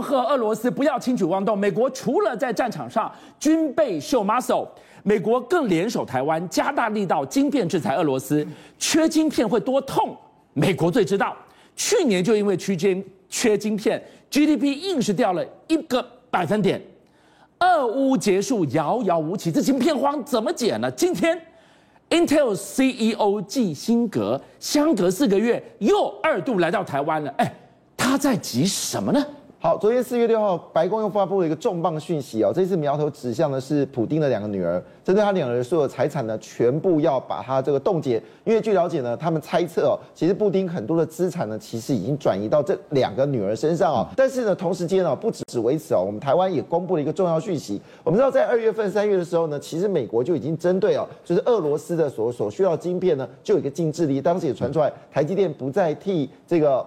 恫吓俄罗斯不要轻举妄动。美国除了在战场上军备秀 muscle，美国更联手台湾，加大力道晶片制裁俄罗斯。缺晶片会多痛，美国最知道。去年就因为区间缺晶片，GDP 硬是掉了一个百分点。俄乌结束遥遥无期，这晶片荒怎么解呢？今天，Intel CEO 季辛格相隔四个月又二度来到台湾了。哎，他在急什么呢？好，昨天四月六号，白宫又发布了一个重磅讯息哦，这次苗头指向的是普丁的两个女儿，针对他两人所有财产呢，全部要把它这个冻结。因为据了解呢，他们猜测哦，其实布丁很多的资产呢，其实已经转移到这两个女儿身上哦。但是呢，同时间哦，不只是为此哦，我们台湾也公布了一个重要讯息。我们知道在二月份、三月的时候呢，其实美国就已经针对哦，就是俄罗斯的所所需要的晶片呢，就有一个禁制令。当时也传出来，台积电不再替这个。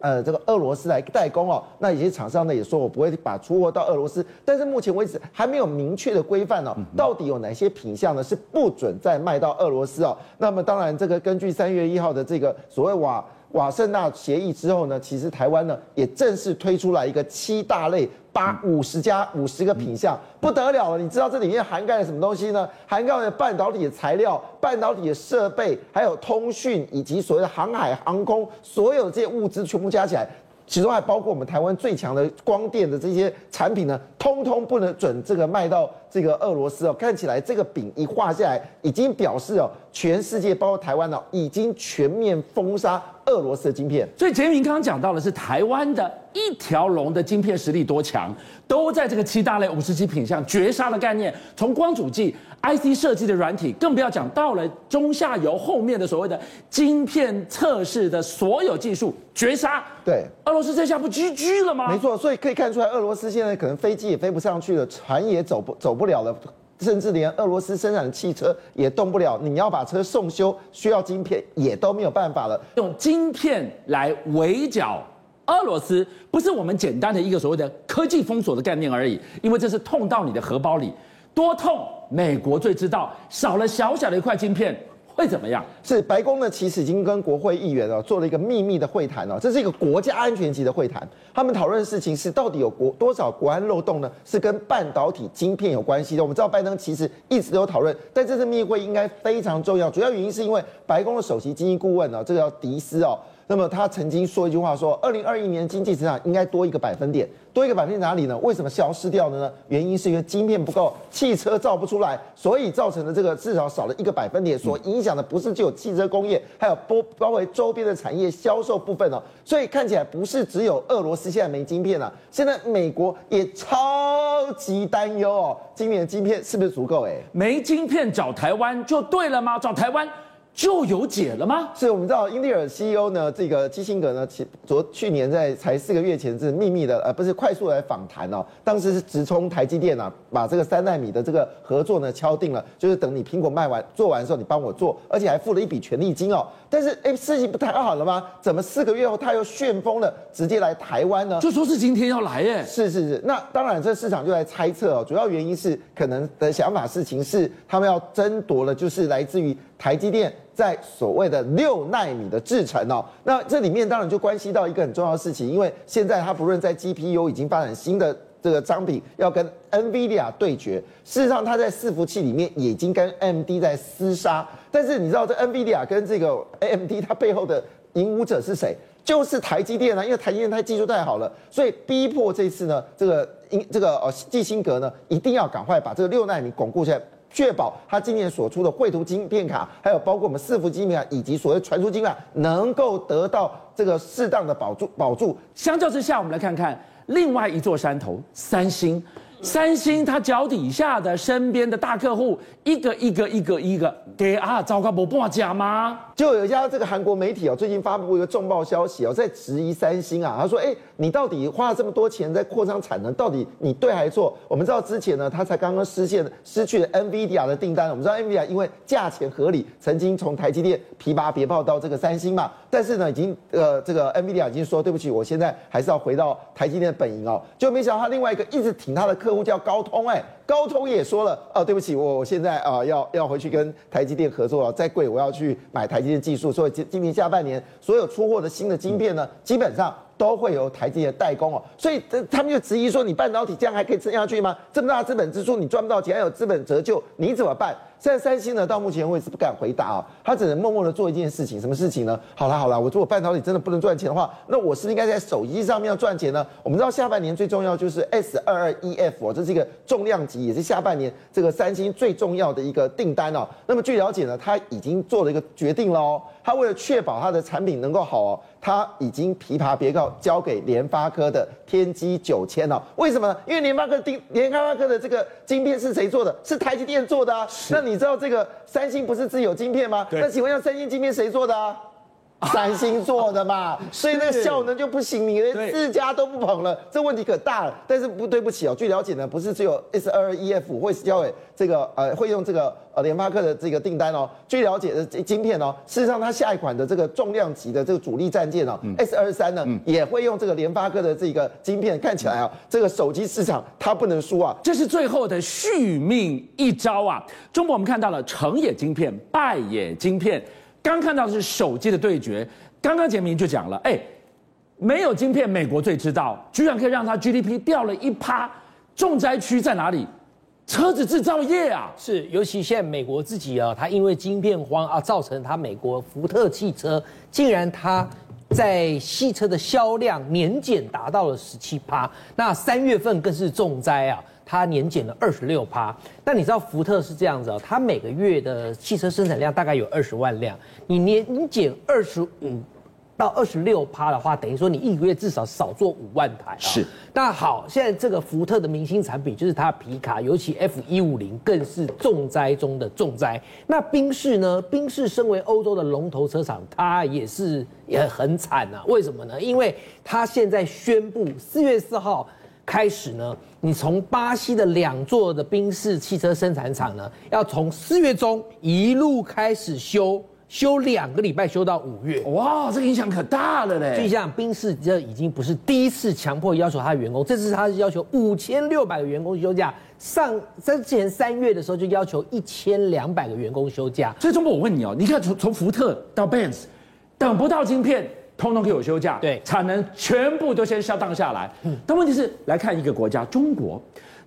呃，这个俄罗斯来代工哦，那有些厂商呢也说，我不会把出货到俄罗斯，但是目前为止还没有明确的规范哦，到底有哪些品项呢是不准再卖到俄罗斯哦？那么当然，这个根据三月一号的这个所谓瓦。瓦圣纳协议之后呢，其实台湾呢也正式推出来一个七大类八五十加五十个品项，不得了了。你知道这里面涵盖了什么东西呢？涵盖了半导体的材料、半导体的设备，还有通讯以及所谓的航海航空，所有这些物资全部加起来。其中还包括我们台湾最强的光电的这些产品呢，通通不能准这个卖到这个俄罗斯哦。看起来这个饼一画下来，已经表示哦，全世界包括台湾哦，已经全面封杀俄罗斯的晶片。所以杰明刚刚讲到的是台湾的一条龙的晶片实力多强，都在这个七大类五十几品项绝杀的概念，从光阻剂。IC 设计的软体，更不要讲到了中下游后面的所谓的晶片测试的所有技术绝杀。对，俄罗斯这下不 GG 了吗？没错，所以可以看出来，俄罗斯现在可能飞机也飞不上去了，船也走不走不不了了，甚至连俄罗斯生产的汽车也动不了。你要把车送修，需要晶片也都没有办法了。用晶片来围剿俄罗斯，不是我们简单的一个所谓的科技封锁的概念而已，因为这是痛到你的荷包里。多痛，美国最知道。少了小小的一块晶片会怎么样？是白宫呢，其实已经跟国会议员哦做了一个秘密的会谈哦，这是一个国家安全级的会谈。他们讨论的事情是到底有国多少国安漏洞呢？是跟半导体晶片有关系的。我们知道拜登其实一直都有讨论，但这次密会应该非常重要。主要原因是因为白宫的首席经济顾问呢，这个叫迪斯哦。那么他曾经说一句话说，二零二一年经济增长应该多一个百分点，多一个百分点哪里呢？为什么消失掉的呢？原因是因为晶片不够，汽车造不出来，所以造成的这个至少少了一个百分点，所影响的不是只有汽车工业，还有包包括周边的产业销售部分哦。所以看起来不是只有俄罗斯现在没晶片了，现在美国也超级担忧哦，今年的晶片是不是足够？诶，没晶片找台湾就对了吗？找台湾。就有解了吗？是我们知道英特尔 CEO 呢，这个基辛格呢，其昨去年在才四个月前是秘密的，呃，不是快速来访谈哦。当时是直冲台积电啊，把这个三纳米的这个合作呢敲定了，就是等你苹果卖完做完的时候，你帮我做，而且还付了一笔权利金哦。但是哎，事情不太好了吗？怎么四个月后他又旋风了，直接来台湾呢？就说是今天要来耶。是是是，那当然这市场就在猜测哦，主要原因是可能的想法事情是他们要争夺了，就是来自于台积电。在所谓的六奈米的制程哦，那这里面当然就关系到一个很重要的事情，因为现在它不论在 GPU 已经发展新的这个商品，要跟 NVIDIA 对决。事实上，它在伺服器里面已经跟 AMD 在厮杀。但是你知道，这 NVIDIA 跟这个 AMD 它背后的赢武者是谁？就是台积电啊，因为台积电它技术太好了，所以逼迫这次呢，这个英这个呃季辛格呢，一定要赶快把这个六奈米巩固起来。确保他今年所出的绘图晶片卡，还有包括我们伺服晶片卡以及所谓传输晶片卡，能够得到这个适当的保住保住。相较之下，我们来看看另外一座山头——三星。三星它脚底下的身边的大客户，一个一个一个一个给啊，糟糕，不半价吗？就有一家这个韩国媒体哦，最近发布一个重磅消息哦，在质疑三星啊，他说：“哎，你到底花了这么多钱在扩张产能，到底你对还是错？”我们知道之前呢，他才刚刚失陷失去了 NVIDIA 的订单。我们知道 NVIDIA 因为价钱合理，曾经从台积电提拔别报到这个三星嘛，但是呢，已经呃这个 NVIDIA 已经说对不起，我现在还是要回到台积电的本营哦。就没想到他另外一个一直挺他的客户叫高通，哎，高通也说了啊，对不起，我我现在啊要要回去跟台积电合作了，再贵我要去买台积电技术。所以今今年下半年所有出货的新的晶片呢，基本上都会有台积的代工哦。所以这他们就质疑说，你半导体这样还可以撑下去吗？这么大资本支出，你赚不到钱，还有资本折旧，你怎么办？现在三星呢，到目前为止不敢回答啊，他只能默默的做一件事情，什么事情呢？好了好了，我如果半导体真的不能赚钱的话，那我是不是应该在手机上面要赚钱呢？我们知道下半年最重要就是 S 二二 EF 哦，这是一个重量级，也是下半年这个三星最重要的一个订单哦。那么据了解呢，他已经做了一个决定了哦，他为了确保他的产品能够好哦。他已经琵琶别告交给联发科的天玑九千了，为什么呢？因为联发科的联发科的这个晶片是谁做的？是台积电做的啊。那你知道这个三星不是自有晶片吗？那请问一下，三星晶片谁做的啊？三星做的嘛，所以那个效能就不行，你连自家都不捧了，这问题可大了。但是不对不起哦，据了解呢，不是只有 S 二二 EF 会交给这个呃会用这个呃联发科的这个订单哦。据了解的晶片哦，事实上它下一款的这个重量级的这个主力战舰哦，S 二三呢也会用这个联发科的这个晶片。看起来啊，这个手机市场它不能输啊，这是最后的续命一招啊。中国我们看到了成也晶片，败也晶片。刚看到的是手机的对决，刚刚杰明就讲了，哎，没有晶片，美国最知道，居然可以让它 GDP 掉了一趴，重灾区在哪里？车子制造业啊，是，尤其现在美国自己啊，它因为晶片荒啊，造成它美国福特汽车竟然它在汽车的销量年减达到了十七趴，那三月份更是重灾啊。它年减了二十六趴，但你知道福特是这样子哦，它每个月的汽车生产量大概有二十万辆，你年减二十五到二十六趴的话，等于说你一个月至少少做五万台。是，那好，现在这个福特的明星产品就是它的皮卡，尤其 F 一五零更是重灾中的重灾。那宾士呢？宾士身为欧洲的龙头车厂，它也是也很惨啊。为什么呢？因为它现在宣布四月四号。开始呢，你从巴西的两座的宾士汽车生产厂呢，要从四月中一路开始休，休两个礼拜，休到五月。哇，这个影响可大了嘞！就像宾士这已经不是第一次强迫要求他的员工，这次他是要求五千六百个员工休假。上之前三月的时候就要求一千两百个员工休假。所以中国，我问你哦，你看从从福特到 Benz，等不到晶片。通通给我休假，对，产能全部都先下降下来。嗯，但问题是，来看一个国家，中国，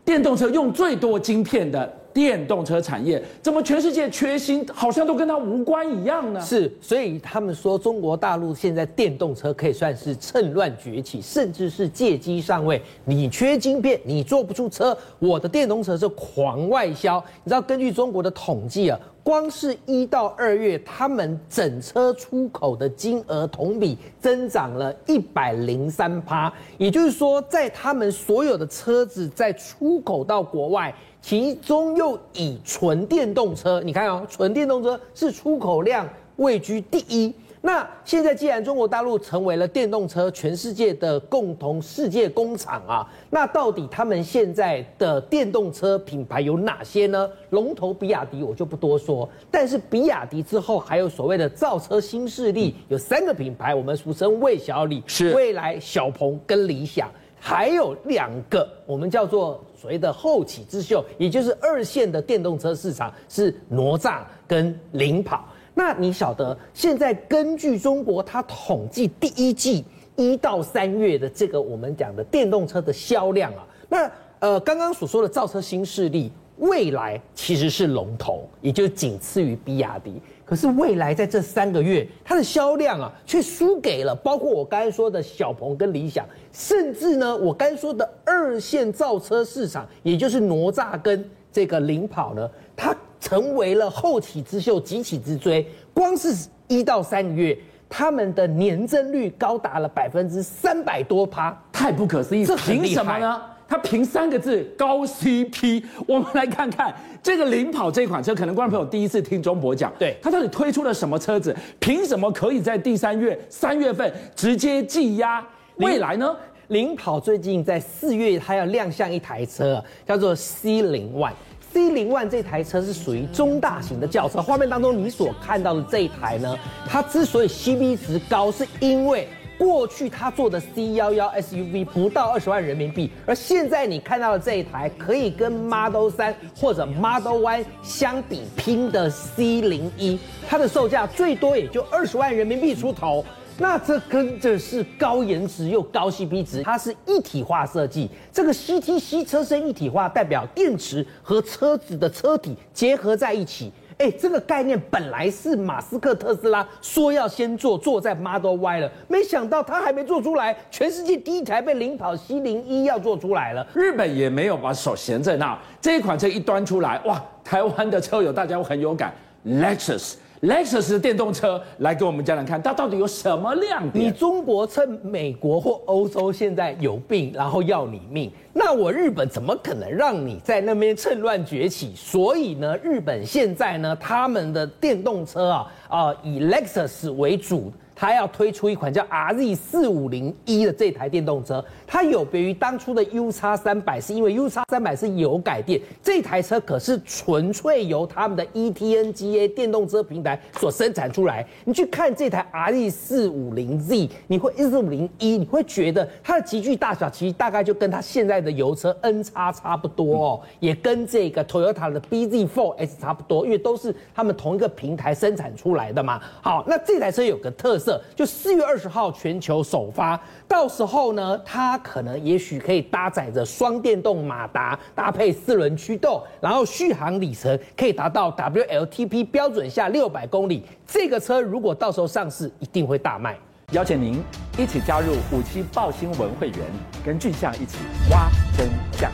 电动车用最多晶片的电动车产业，怎么全世界缺芯，好像都跟它无关一样呢？是，所以他们说中国大陆现在电动车可以算是趁乱崛起，甚至是借机上位。你缺晶片，你做不出车，我的电动车是狂外销。你知道，根据中国的统计啊。光是一到二月，他们整车出口的金额同比增长了一百零三趴，也就是说，在他们所有的车子在出口到国外，其中又以纯电动车，你看哦，纯电动车是出口量位居第一。那现在既然中国大陆成为了电动车全世界的共同世界工厂啊，那到底他们现在的电动车品牌有哪些呢？龙头比亚迪我就不多说，但是比亚迪之后还有所谓的造车新势力，有三个品牌，我们俗称魏小李，是未来、小鹏跟理想，还有两个我们叫做所谓的后起之秀，也就是二线的电动车市场是哪吒跟领跑。那你晓得，现在根据中国它统计第一季一到三月的这个我们讲的电动车的销量啊，那呃刚刚所说的造车新势力，未来其实是龙头，也就仅次于比亚迪。可是未来在这三个月它的销量啊，却输给了包括我刚才说的小鹏跟理想，甚至呢我刚才说的二线造车市场，也就是哪吒跟这个领跑呢，它。成为了后起之秀，急起直追。光是一到三个月，他们的年增率高达了百分之三百多趴，太不可思议！这凭什么呢？他凭三个字高 CP。我们来看看这个领跑这款车，可能观众朋友第一次听钟博讲，对，他到底推出了什么车子？凭什么可以在第三月三月份直接技压未来呢？领跑最近在四月，他要亮相一台车，叫做 C 零 One。C 零万这台车是属于中大型的轿车，画面当中你所看到的这一台呢，它之所以 C B 值高，是因为过去它做的 C 幺幺 SUV 不到二十万人民币，而现在你看到的这一台可以跟 Model 三或者 Model Y 相比拼的 C 零一，它的售价最多也就二十万人民币出头。那这跟着是高颜值又高 CP 值，它是一体化设计。这个 CTC 车身一体化，代表电池和车子的车体结合在一起。哎，这个概念本来是马斯克特斯拉说要先做，做在 Model Y 了，没想到他还没做出来，全世界第一台被领跑 C 零一要做出来了。日本也没有把手闲在那，这一款车一端出来，哇，台湾的车友大家会很有感，Lexus。Lexus 的电动车来给我们讲讲看，它到底有什么亮点？你中国趁美国或欧洲现在有病，然后要你命，那我日本怎么可能让你在那边趁乱崛起？所以呢，日本现在呢，他们的电动车啊啊、以 Lexus 为主。它要推出一款叫 RZ 四五零一的这台电动车，它有别于当初的 UX 三百，是因为 UX 三百是油改电，这台车可是纯粹由他们的 ETNGA 电动车平台所生产出来。你去看这台 RZ 四五零 Z，你会四五零一，你会觉得它的集聚大小其实大概就跟它现在的油车 N 叉差不多哦，也跟这个 Toyota 的 BZ4X 差不多，因为都是他们同一个平台生产出来的嘛。好，那这台车有个特色。就四月二十号全球首发，到时候呢，它可能也许可以搭载着双电动马达，搭配四轮驱动，然后续航里程可以达到 WLTP 标准下六百公里。这个车如果到时候上市，一定会大卖。邀请您一起加入五七报新闻会员，跟俊相一起挖真相。